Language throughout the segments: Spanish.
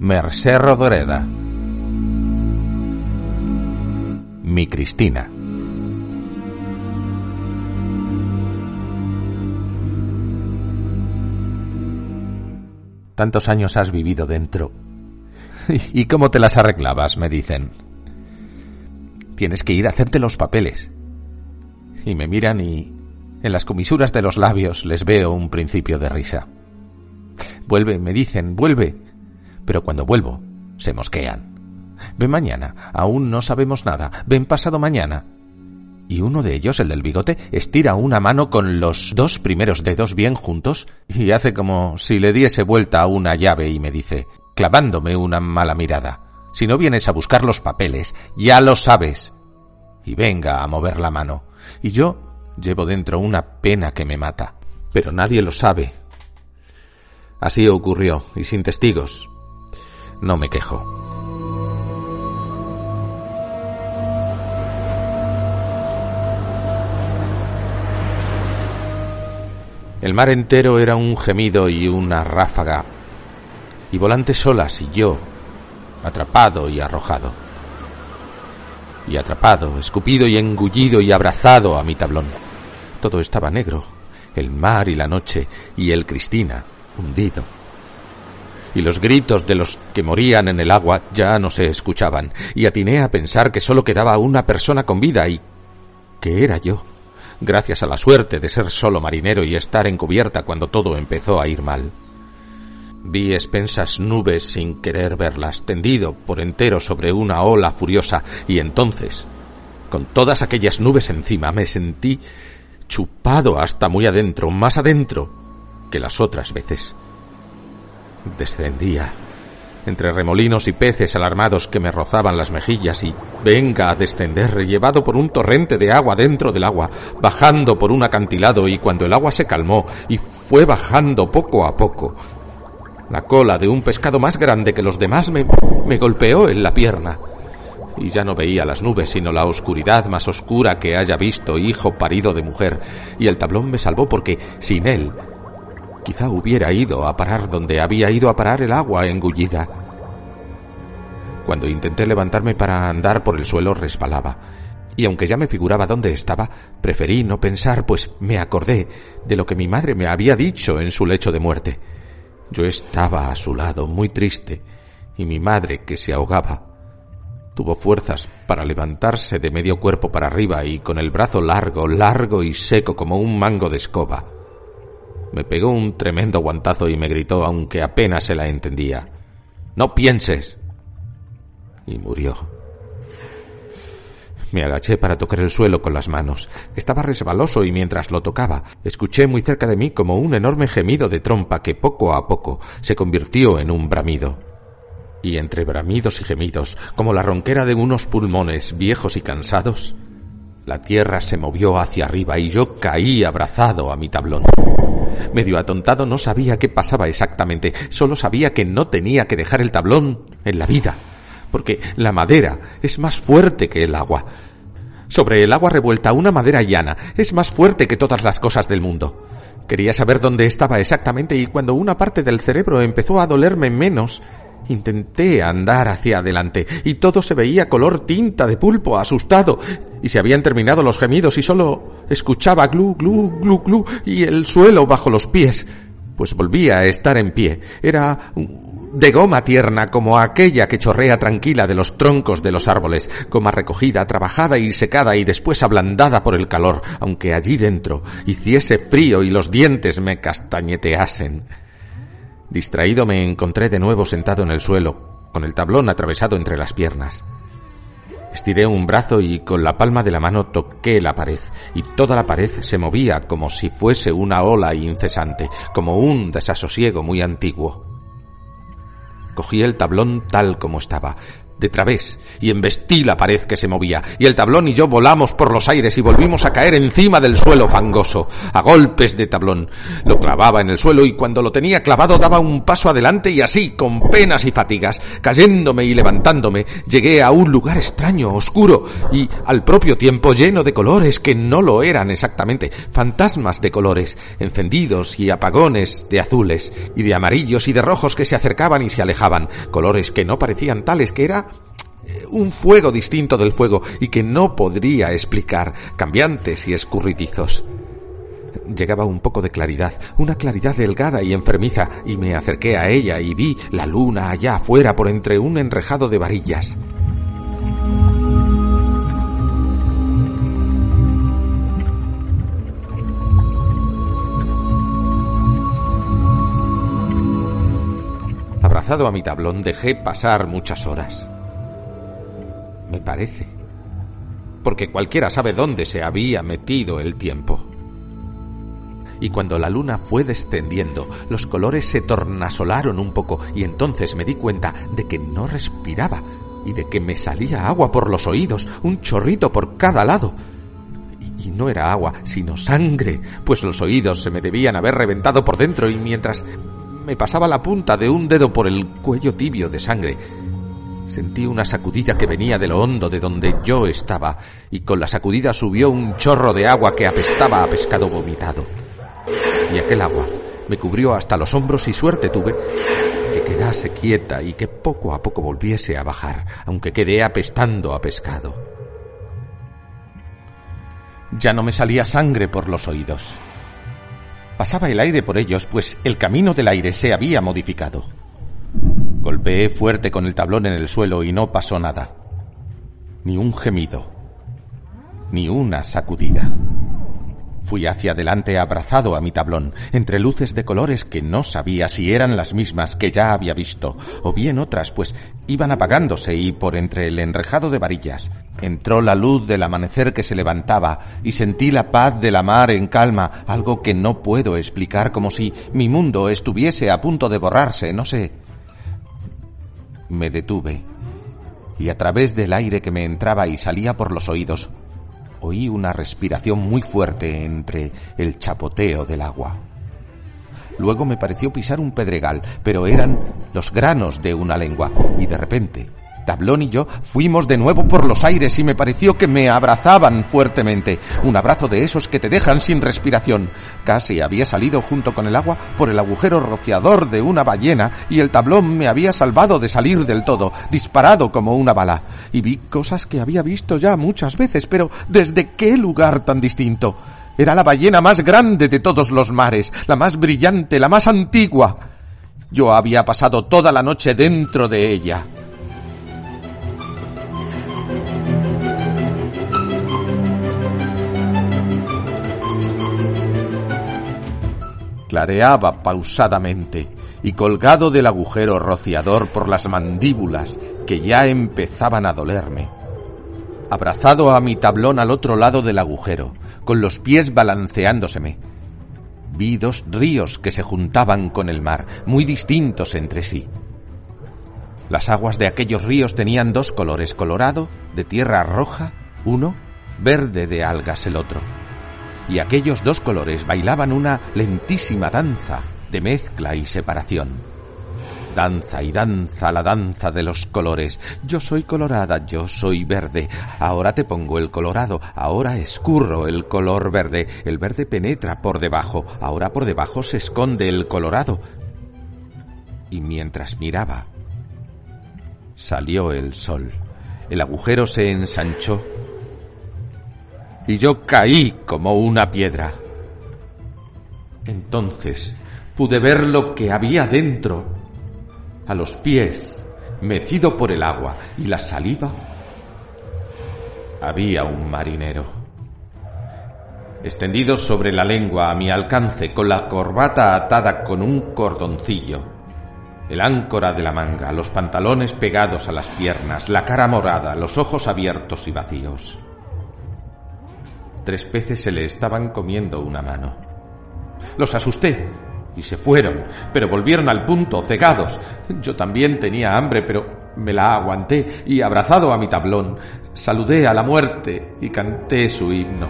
Mercé Rodoreda. Mi Cristina. Tantos años has vivido dentro. ¿Y cómo te las arreglabas? me dicen. Tienes que ir a hacerte los papeles. Y me miran y en las comisuras de los labios les veo un principio de risa. Vuelve, me dicen, vuelve. Pero cuando vuelvo, se mosquean. Ven mañana, aún no sabemos nada. Ven pasado mañana y uno de ellos, el del bigote, estira una mano con los dos primeros dedos bien juntos y hace como si le diese vuelta a una llave y me dice, clavándome una mala mirada, si no vienes a buscar los papeles, ya lo sabes. Y venga a mover la mano. Y yo llevo dentro una pena que me mata. Pero nadie lo sabe. Así ocurrió, y sin testigos. No me quejo. El mar entero era un gemido y una ráfaga, y volantes solas y yo, atrapado y arrojado. Y atrapado, escupido y engullido y abrazado a mi tablón. Todo estaba negro, el mar y la noche, y el Cristina, hundido. Y los gritos de los que morían en el agua ya no se escuchaban, y atiné a pensar que solo quedaba una persona con vida y que era yo gracias a la suerte de ser solo marinero y estar en cubierta cuando todo empezó a ir mal. Vi expensas nubes sin querer verlas, tendido por entero sobre una ola furiosa, y entonces, con todas aquellas nubes encima, me sentí chupado hasta muy adentro, más adentro que las otras veces. Descendía entre remolinos y peces alarmados que me rozaban las mejillas y venga a descender, llevado por un torrente de agua dentro del agua, bajando por un acantilado y cuando el agua se calmó y fue bajando poco a poco, la cola de un pescado más grande que los demás me, golpeó en la pierna. Y ya no veía las nubes, sino la oscuridad más oscura que haya visto, hijo parido de mujer. Y el tablón me salvó porque sin él Quizá hubiera ido a parar donde había ido a parar el agua engullida. Cuando intenté levantarme para andar por el suelo resbalaba, y aunque ya me figuraba dónde estaba, preferí no pensar, pues me acordé de lo que mi madre me había dicho en su lecho de muerte. Yo estaba a su lado, muy triste, y mi madre, que se ahogaba, tuvo fuerzas para levantarse de medio cuerpo para arriba y con el brazo largo, largo y seco como un mango de escoba, me pegó un tremendo guantazo y me gritó, aunque apenas se la entendía. No pienses. Y murió. Me agaché para tocar el suelo con las manos. Estaba resbaloso y mientras lo tocaba, escuché muy cerca de mí como un enorme gemido de trompa que poco a poco se convirtió en un bramido. Y entre bramidos y gemidos, como la ronquera de unos pulmones viejos y cansados, la tierra se movió hacia arriba y yo caí abrazado a mi tablón. Medio atontado no sabía qué pasaba exactamente, solo sabía que no tenía que dejar el tablón en la vida, porque la madera es más fuerte que el agua. Sobre el agua revuelta una madera llana es más fuerte que todas las cosas del mundo. Quería saber dónde estaba exactamente y cuando una parte del cerebro empezó a dolerme menos, Intenté andar hacia adelante y todo se veía color tinta de pulpo, asustado, y se habían terminado los gemidos y solo escuchaba glu, glu, glu, glu y el suelo bajo los pies. Pues volvía a estar en pie. Era de goma tierna como aquella que chorrea tranquila de los troncos de los árboles, goma recogida, trabajada y secada y después ablandada por el calor, aunque allí dentro hiciese frío y los dientes me castañeteasen. Distraído me encontré de nuevo sentado en el suelo, con el tablón atravesado entre las piernas. Estiré un brazo y con la palma de la mano toqué la pared, y toda la pared se movía como si fuese una ola incesante, como un desasosiego muy antiguo. Cogí el tablón tal como estaba, de través y embestí la pared que se movía, y el tablón y yo volamos por los aires y volvimos a caer encima del suelo fangoso, a golpes de tablón. Lo clavaba en el suelo y cuando lo tenía clavado daba un paso adelante y así, con penas y fatigas, cayéndome y levantándome, llegué a un lugar extraño, oscuro y al propio tiempo lleno de colores que no lo eran exactamente, fantasmas de colores, encendidos y apagones de azules y de amarillos y de rojos que se acercaban y se alejaban, colores que no parecían tales, que era un fuego distinto del fuego y que no podría explicar, cambiantes y escurridizos. Llegaba un poco de claridad, una claridad delgada y enfermiza, y me acerqué a ella y vi la luna allá afuera por entre un enrejado de varillas. Abrazado a mi tablón dejé pasar muchas horas me parece. Porque cualquiera sabe dónde se había metido el tiempo. Y cuando la luna fue descendiendo, los colores se tornasolaron un poco y entonces me di cuenta de que no respiraba y de que me salía agua por los oídos, un chorrito por cada lado. Y, no era agua, sino sangre, pues los oídos se me debían haber reventado por dentro y mientras me pasaba la punta de un dedo por el cuello tibio de sangre, Sentí una sacudida que venía de lo hondo de donde yo estaba, y con la sacudida subió un chorro de agua que apestaba a pescado vomitado. Y aquel agua me cubrió hasta los hombros y suerte tuve que quedase quieta y que poco a poco volviese a bajar, aunque quedé apestando a pescado. Ya no me salía sangre por los oídos. Pasaba el aire por ellos, pues el camino del aire se había modificado. Golpeé fuerte con el tablón en el suelo y no pasó nada. Ni un gemido. Ni una sacudida. Fui hacia adelante abrazado a mi tablón, entre luces de colores que no sabía si eran las mismas que ya había visto, o bien otras, pues iban apagándose y por entre el enrejado de varillas entró la luz del amanecer que se levantaba y sentí la paz de la mar en calma, algo que no puedo explicar como si mi mundo estuviese a punto de borrarse, no sé me detuve y a través del aire que me entraba y salía por los oídos, oí una respiración muy fuerte entre el chapoteo del agua. Luego me pareció pisar un pedregal, pero eran los granos de una lengua, y de repente Tablón y yo fuimos de nuevo por los aires y me pareció que me abrazaban fuertemente. Un abrazo de esos que te dejan sin respiración. Casi había salido junto con el agua por el agujero rociador de una ballena y el tablón me había salvado de salir del todo, disparado como una bala. Y vi cosas que había visto ya muchas veces, pero ¿desde qué lugar tan distinto? Era la ballena más grande de todos los mares, la más brillante, la más antigua. Yo había pasado toda la noche dentro de ella. Clareaba pausadamente y colgado del agujero rociador por las mandíbulas que ya empezaban a dolerme. Abrazado a mi tablón al otro lado del agujero, con los pies balanceándoseme, vi dos ríos que se juntaban con el mar, muy distintos entre sí. Las aguas de aquellos ríos tenían dos colores, colorado, de tierra roja, uno, verde de algas el otro y aquellos dos colores bailaban una lentísima danza de mezcla y separación. Danza y danza la danza de los colores. Yo soy colorada, yo soy verde. Ahora te pongo el colorado, ahora escurro el color verde. El verde penetra por debajo, ahora por debajo se esconde el colorado. Y mientras miraba, salió el sol. El agujero se ensanchó y yo caí como una piedra. Entonces pude ver lo que había dentro, a los pies, mecido por el agua y la saliva. Había un marinero. Extendido sobre la lengua a mi alcance, con la corbata atada con un cordoncillo, el áncora de la manga, los pantalones pegados a las piernas, la cara morada, los ojos abiertos y vacíos. Tres peces se le estaban comiendo una mano. Los asusté y se fueron, pero volvieron al punto, cegados. Yo también tenía hambre, pero Me la aguanté y abrazado a mi tablón, saludé a la muerte y canté su himno.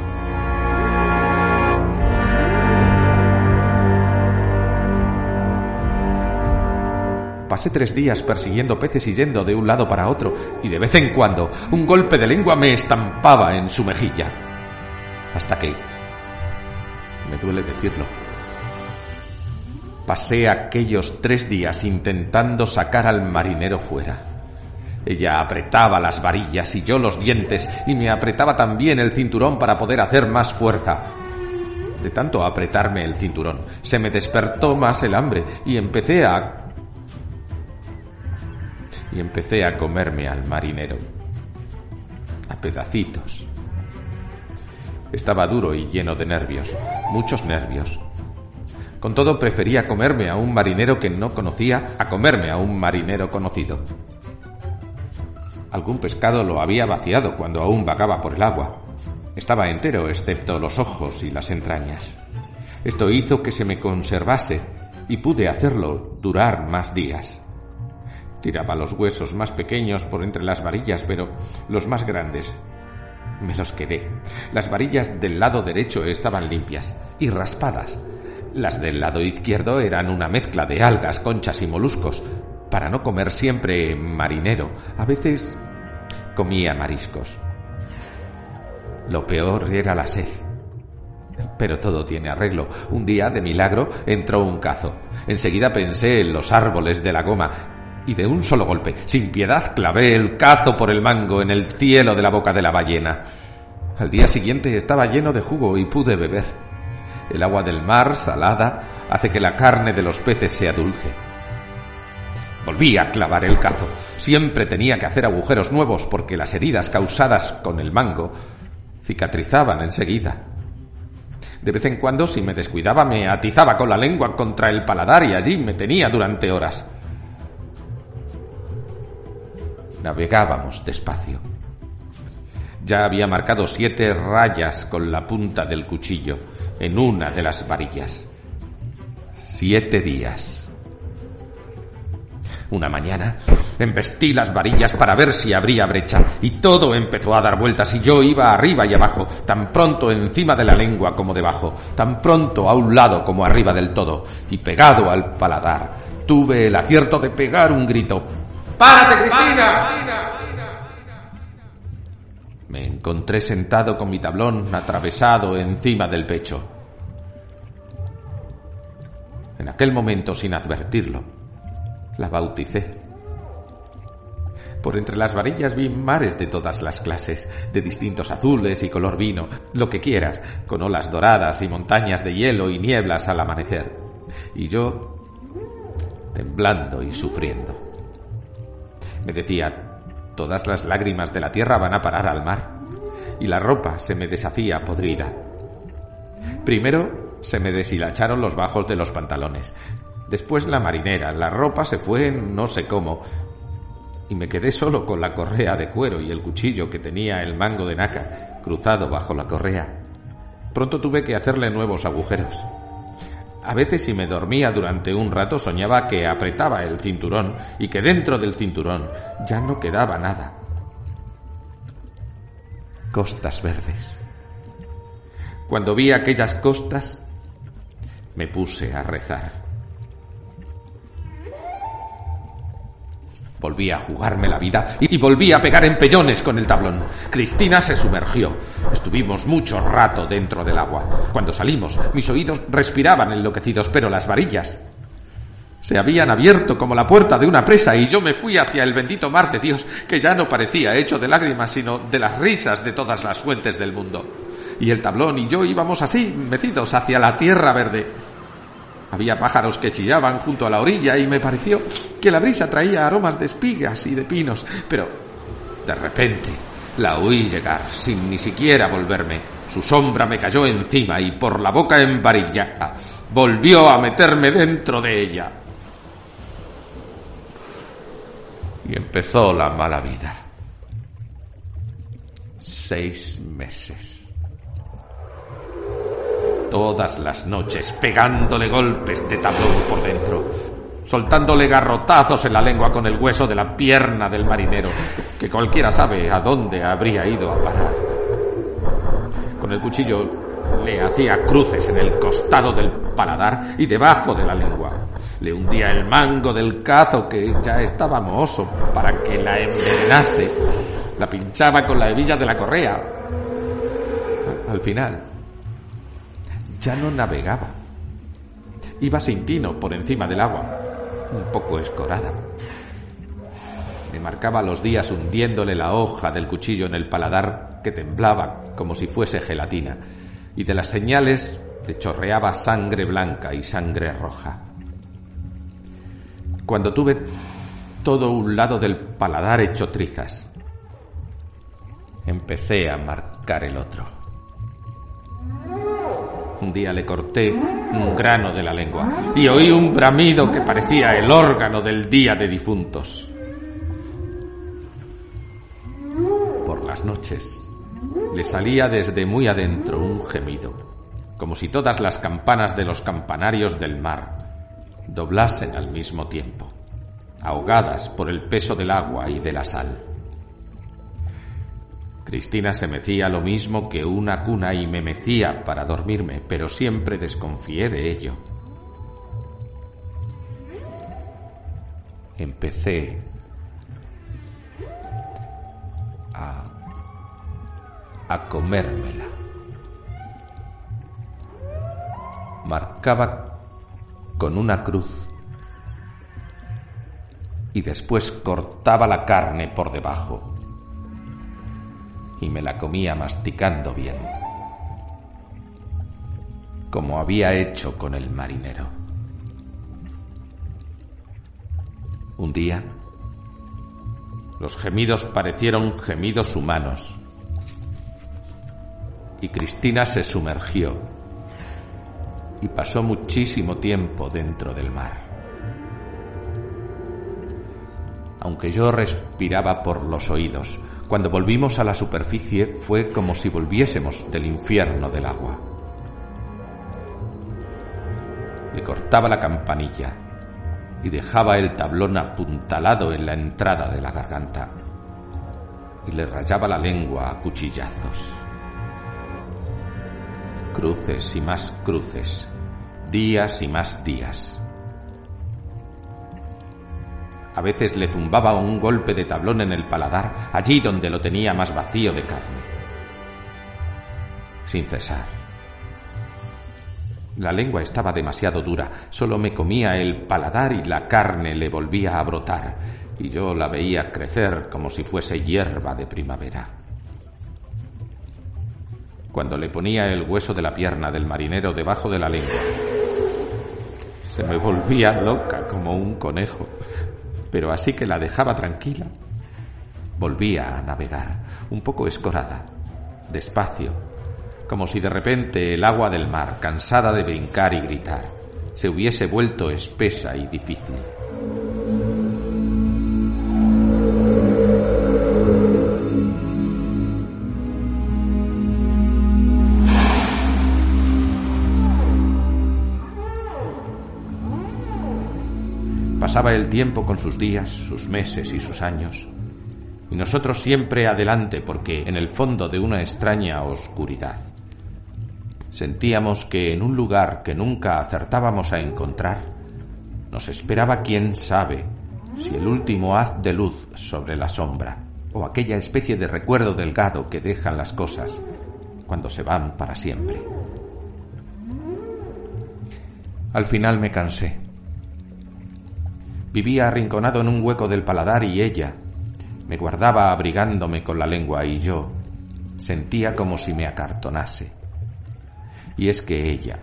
Pasé tres días persiguiendo peces y yendo de un lado para otro, y de vez en cuando un golpe de lengua me estampaba en su mejilla. Hasta que... Me duele decirlo. Pasé aquellos tres días intentando sacar al marinero fuera. Ella apretaba las varillas y yo los dientes y me apretaba también el cinturón para poder hacer más fuerza. De tanto apretarme el cinturón, se me despertó más el hambre y empecé a y empecé a comerme al marinero. A pedacitos. Estaba duro y lleno de nervios, muchos nervios. Con todo prefería comerme a un marinero que no conocía a comerme a un marinero conocido. Algún pescado lo había vaciado cuando aún vagaba por el agua. Estaba entero excepto los ojos y las entrañas. Esto hizo que se me conservase y pude hacerlo durar más días. Tiraba los huesos más pequeños por entre las varillas, pero los más grandes me los quedé. Las varillas del lado derecho estaban limpias y raspadas. Las del lado izquierdo eran una mezcla de algas, conchas y moluscos. Para no comer siempre marinero, a veces comía mariscos. Lo peor era la sed. Pero todo tiene arreglo. Un día, de milagro, entró un cazo. Enseguida pensé en los árboles de la goma y de un solo golpe, sin piedad, clavé el cazo por el mango en el cielo de la boca de la ballena. Al día siguiente estaba lleno de jugo y pude beber. El agua del mar, salada, hace que la carne de los peces sea dulce. Volví a clavar el cazo. Siempre tenía que hacer agujeros nuevos porque las heridas causadas con el mango cicatrizaban enseguida. De vez en cuando, si me descuidaba, me atizaba con la lengua contra el paladar y allí me tenía durante horas. Navegábamos despacio. Ya había marcado siete rayas con la punta del cuchillo en una de las varillas. Siete días. Una mañana embestí las varillas para ver si habría brecha y todo empezó a dar vueltas y yo iba arriba y abajo, tan pronto encima de la lengua como debajo, tan pronto a un lado como arriba del todo y pegado al paladar. Tuve el acierto de pegar un grito. ¡Párate, Cristina! Me encontré sentado con mi tablón atravesado encima del pecho. En aquel momento, sin advertirlo, la bauticé. Por entre las varillas vi mares de todas las clases, de distintos azules y color vino, lo que quieras, con olas doradas y montañas de hielo y nieblas al amanecer. Y yo, temblando y sufriendo. Me decía, todas las lágrimas de la tierra van a parar al mar. Y la ropa se me deshacía podrida. Primero se me deshilacharon los bajos de los pantalones. Después la marinera. La ropa se fue no sé cómo. Y me quedé solo con la correa de cuero y el cuchillo que tenía el mango de nácar cruzado bajo la correa. Pronto tuve que hacerle nuevos agujeros. A veces si me dormía durante un rato soñaba que apretaba el cinturón y que dentro del cinturón ya no quedaba nada. Costas verdes. Cuando vi aquellas costas, me puse a rezar. Volví a jugarme la vida y volví a pegar empellones con el tablón. Cristina se sumergió. Estuvimos mucho rato dentro del agua. Cuando salimos, mis oídos respiraban enloquecidos, pero las varillas se habían abierto como la puerta de una presa y yo me fui hacia el bendito mar de Dios, que ya no parecía hecho de lágrimas, sino de las risas de todas las fuentes del mundo. Y el tablón y yo íbamos así, metidos hacia la tierra verde. Había pájaros que chillaban junto a la orilla y me pareció que la brisa traía aromas de espigas y de pinos, pero de repente la oí llegar sin ni siquiera volverme. Su sombra me cayó encima y por la boca embarillada volvió a meterme dentro de ella. Y empezó la mala vida. Seis meses todas las noches pegándole golpes de tablón por dentro. soltándole garrotazos en la lengua con el hueso de la pierna del marinero, que cualquiera sabe a dónde habría ido a parar. Con el cuchillo le hacía cruces en el costado del paladar y debajo de la lengua. Le hundía el mango del cazo que ya estaba mohoso para que la envenenase. La pinchaba con la hebilla de la correa. Al final, ya no navegaba. Iba sin tino por encima del agua, un poco escorada. Me marcaba los días hundiéndole la hoja del cuchillo en el paladar que temblaba como si fuese gelatina, y de las señales le chorreaba sangre blanca y sangre roja. Cuando tuve todo un lado del paladar hecho trizas, empecé a marcar el otro. Un día le corté un grano de la lengua y oí un bramido que parecía el órgano del día de difuntos. Por las noches le salía desde muy adentro un gemido, como si todas las campanas de los campanarios del mar doblasen al mismo tiempo, ahogadas por el peso del agua y de la sal. Cristina se mecía lo mismo que una cuna y me mecía para dormirme, pero siempre desconfié de ello. Empecé a, a comérmela. Marcaba con una cruz y después cortaba la carne por debajo y me la comía masticando bien, como había hecho con el marinero. Un día, los gemidos parecieron gemidos humanos y Cristina se sumergió y pasó muchísimo tiempo dentro del mar. Aunque yo respiraba por los oídos, cuando volvimos a la superficie fue como si volviésemos del infierno del agua. Le cortaba la campanilla y dejaba el tablón apuntalado en la entrada de la garganta y le rayaba la lengua a cuchillazos. Cruces y más cruces, días y más días. A veces le zumbaba un golpe de tablón en el paladar, allí donde lo tenía más vacío de carne. Sin cesar. La lengua estaba demasiado dura, solo me comía el paladar y la carne le volvía a brotar, y yo la veía crecer como si fuese hierba de primavera. Cuando le ponía el hueso de la pierna del marinero debajo de la lengua, se me volvía loca como un conejo pero así que la dejaba tranquila, volvía a navegar, un poco escorada, despacio, como si de repente el agua del mar, cansada de brincar y gritar, se hubiese vuelto espesa y difícil. Pasaba el tiempo con sus días, sus meses y sus años, y nosotros siempre adelante porque en el fondo de una extraña oscuridad. Sentíamos que en un lugar que nunca acertábamos a encontrar, nos esperaba quién sabe si el último haz de luz sobre la sombra, o aquella especie de recuerdo delgado que dejan las cosas cuando se van para siempre. Al final me cansé Vivía arrinconado en un hueco del paladar y ella me guardaba abrigándome con la lengua y yo sentía como si me acartonase. Y es que ella,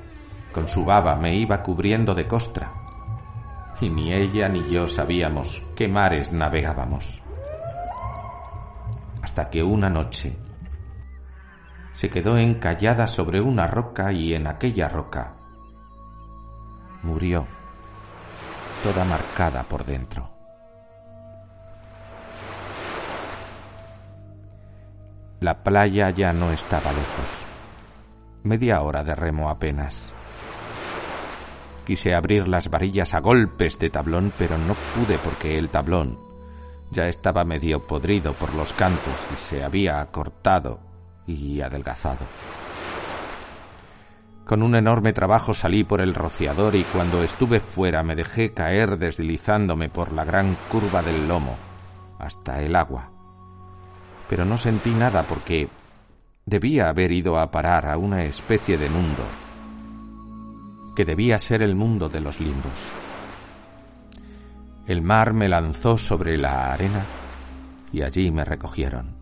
con su baba, me iba cubriendo de costra, y ni ella ni yo sabíamos qué mares navegábamos. Hasta que una noche se quedó encallada sobre una roca y en aquella roca murió toda marcada por dentro. La playa ya no estaba lejos. Media hora de remo apenas. Quise abrir las varillas a golpes de tablón, pero no pude porque el tablón ya estaba medio podrido por los cantos y se había cortado y adelgazado. Con un enorme trabajo salí por el rociador y cuando estuve fuera me dejé caer deslizándome por la gran curva del lomo hasta el agua. Pero no sentí nada porque debía haber ido a parar a una especie de mundo que debía ser el mundo de los limbos. El mar me lanzó sobre la arena y allí me recogieron.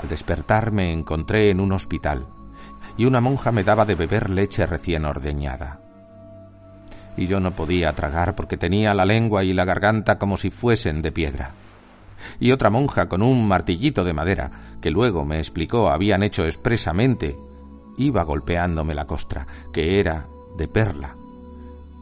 Al despertar me encontré en un hospital y una monja me daba de beber leche recién ordeñada. Y yo no podía tragar porque tenía la lengua y la garganta como si fuesen de piedra. Y otra monja con un martillito de madera, que luego me explicó habían hecho expresamente, iba golpeándome la costra, que era de perla,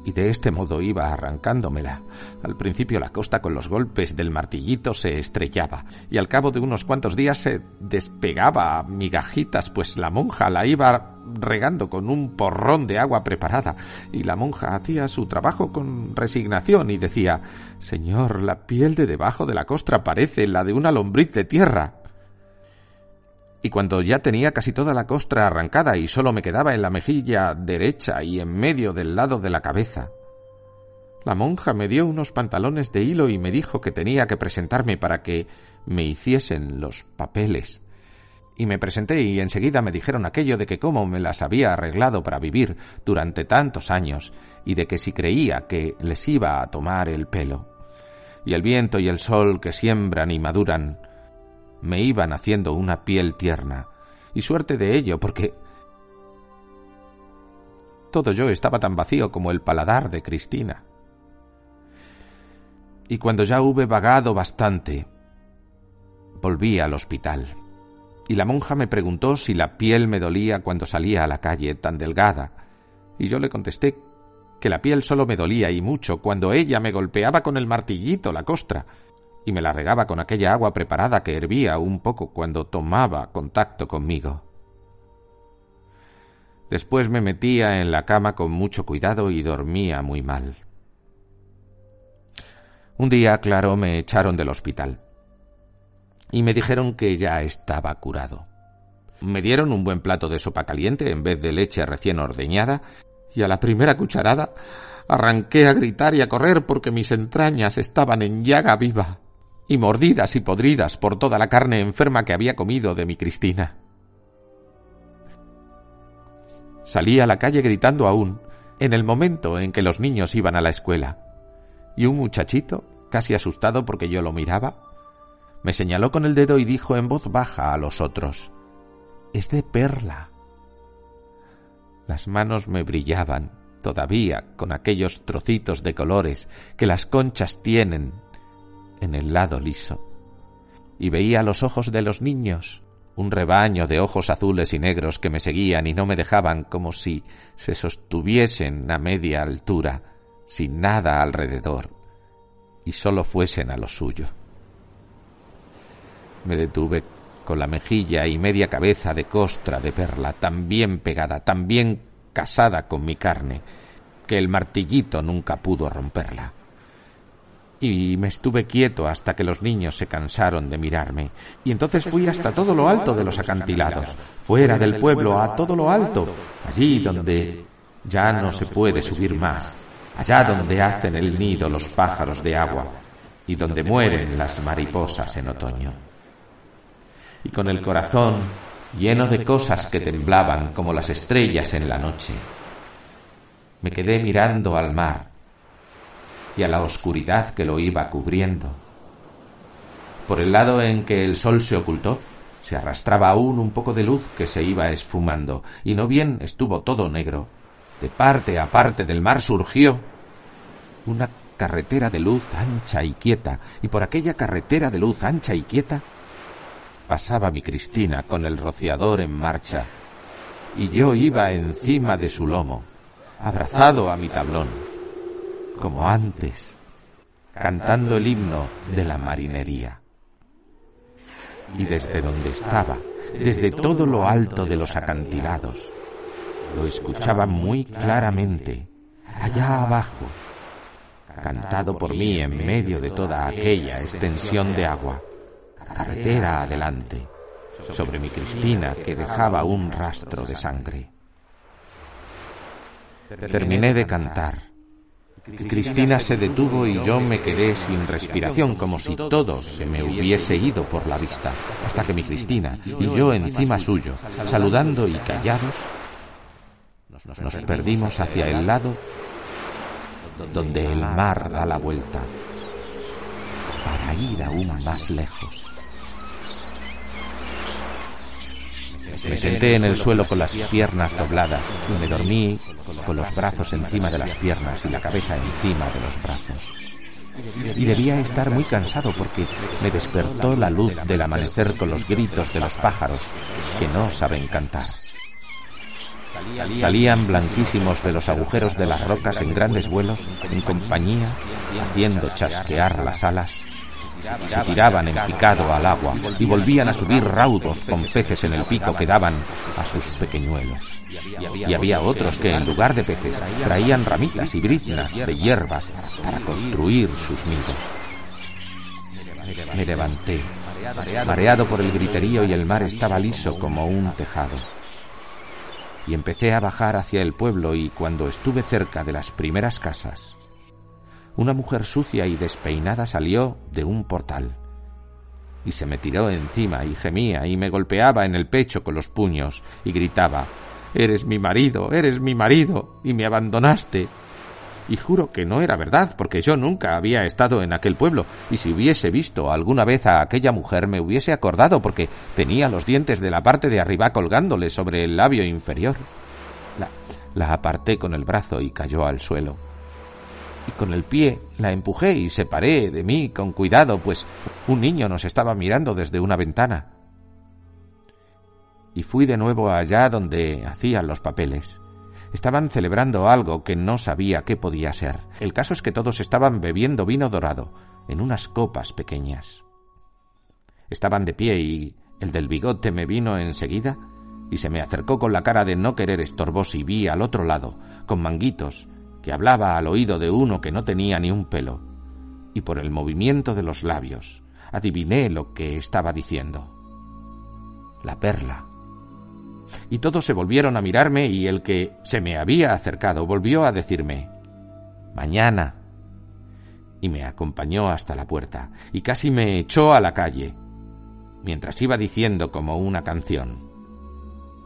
y de este modo iba arrancándomela. Al principio la costa con los golpes del martillito se estrellaba, y al cabo de unos cuantos días se despegaba a migajitas, pues la monja la iba regando con un porrón de agua preparada, y la monja hacía su trabajo con resignación y decía Señor, la piel de debajo de la costra parece la de una lombriz de tierra y cuando ya tenía casi toda la costra arrancada y solo me quedaba en la mejilla derecha y en medio del lado de la cabeza, la monja me dio unos pantalones de hilo y me dijo que tenía que presentarme para que me hiciesen los papeles. Y me presenté y enseguida me dijeron aquello de que cómo me las había arreglado para vivir durante tantos años y de que si creía que les iba a tomar el pelo. Y el viento y el sol que siembran y maduran me iban haciendo una piel tierna, y suerte de ello, porque todo yo estaba tan vacío como el paladar de Cristina. Y cuando ya hube vagado bastante, volví al hospital, y la monja me preguntó si la piel me dolía cuando salía a la calle tan delgada, y yo le contesté que la piel solo me dolía y mucho cuando ella me golpeaba con el martillito la costra, y me la regaba con aquella agua preparada que hervía un poco cuando tomaba contacto conmigo. Después me metía en la cama con mucho cuidado y dormía muy mal. Un día, claro, me echaron del hospital y me dijeron que ya estaba curado. Me dieron un buen plato de sopa caliente en vez de leche recién ordeñada y a la primera cucharada arranqué a gritar y a correr porque mis entrañas estaban en llaga viva y mordidas y podridas por toda la carne enferma que había comido de mi Cristina. Salí a la calle gritando aún, en el momento en que los niños iban a la escuela, y un muchachito, casi asustado porque yo lo miraba, me señaló con el dedo y dijo en voz baja a los otros Es de perla. Las manos me brillaban, todavía con aquellos trocitos de colores que las conchas tienen en el lado liso, y veía los ojos de los niños, un rebaño de ojos azules y negros que me seguían y no me dejaban como si se sostuviesen a media altura, sin nada alrededor, y sólo fuesen a lo suyo. Me detuve con la mejilla y media cabeza de costra de perla tan bien pegada, tan bien casada con mi carne, que el martillito nunca pudo romperla y me estuve quieto hasta que los niños se cansaron de mirarme. Y entonces fui hasta todo lo alto de los acantilados, fuera del pueblo, a todo lo alto, allí donde ya no se puede subir más, allá donde hacen el nido los pájaros de agua y donde mueren las mariposas en otoño. Y con el corazón lleno de cosas que temblaban como las estrellas en la noche, me quedé mirando al mar y a la oscuridad que lo iba cubriendo. Por el lado en que el sol se ocultó, se arrastraba aún un poco de luz que se iba esfumando, y no bien estuvo todo negro. De parte a parte del mar surgió una carretera de luz ancha y quieta, y por aquella carretera de luz ancha y quieta pasaba mi Cristina con el rociador en marcha, y yo iba encima de su lomo, abrazado a mi tablón como antes, cantando el himno de la marinería. Y desde donde estaba, desde todo lo alto de los acantilados, lo escuchaba muy claramente, allá abajo, cantado por mí en medio de toda aquella extensión de agua, carretera adelante, sobre mi Cristina que dejaba un rastro de sangre. Terminé de cantar. Cristina se detuvo y yo me quedé sin respiración, como si todo se me hubiese ido por la vista, hasta que mi Cristina y yo encima suyo, saludando y callados, nos perdimos hacia el lado donde el mar da la vuelta, para ir aún más lejos. Me senté en el suelo con las piernas dobladas y me dormí con los brazos encima de las piernas y la cabeza encima de los brazos. Y debía estar muy cansado porque me despertó la luz del amanecer con los gritos de los pájaros que no saben cantar. Salían blanquísimos de los agujeros de las rocas en grandes vuelos, en compañía, haciendo chasquear las alas. Se tiraban en picado al agua y volvían a subir raudos con peces en el pico que daban a sus pequeñuelos. Y había otros que en lugar de peces traían ramitas y briznas de hierbas para construir sus nidos. Me levanté, mareado por el griterío y el mar estaba liso como un tejado y empecé a bajar hacia el pueblo y cuando estuve cerca de las primeras casas, una mujer sucia y despeinada salió de un portal y se me tiró encima y gemía y me golpeaba en el pecho con los puños y gritaba Eres mi marido, eres mi marido, y me abandonaste, y juro que no era verdad, porque yo nunca había estado en aquel pueblo, y si hubiese visto alguna vez a aquella mujer me hubiese acordado, porque tenía los dientes de la parte de arriba colgándole sobre el labio inferior. La, la aparté con el brazo y cayó al suelo. Y con el pie la empujé y separé de mí con cuidado, pues un niño nos estaba mirando desde una ventana. Y fui de nuevo allá donde hacían los papeles. Estaban celebrando algo que no sabía qué podía ser. El caso es que todos estaban bebiendo vino dorado en unas copas pequeñas. Estaban de pie y el del bigote me vino enseguida y se me acercó con la cara de no querer estorbos y vi al otro lado, con manguitos, que hablaba al oído de uno que no tenía ni un pelo, y por el movimiento de los labios adiviné lo que estaba diciendo. La perla y todos se volvieron a mirarme y el que se me había acercado volvió a decirme Mañana. y me acompañó hasta la puerta y casi me echó a la calle, mientras iba diciendo como una canción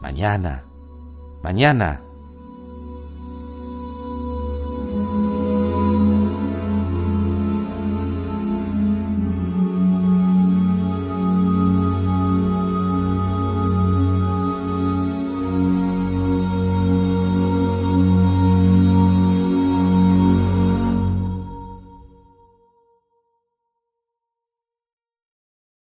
Mañana, mañana.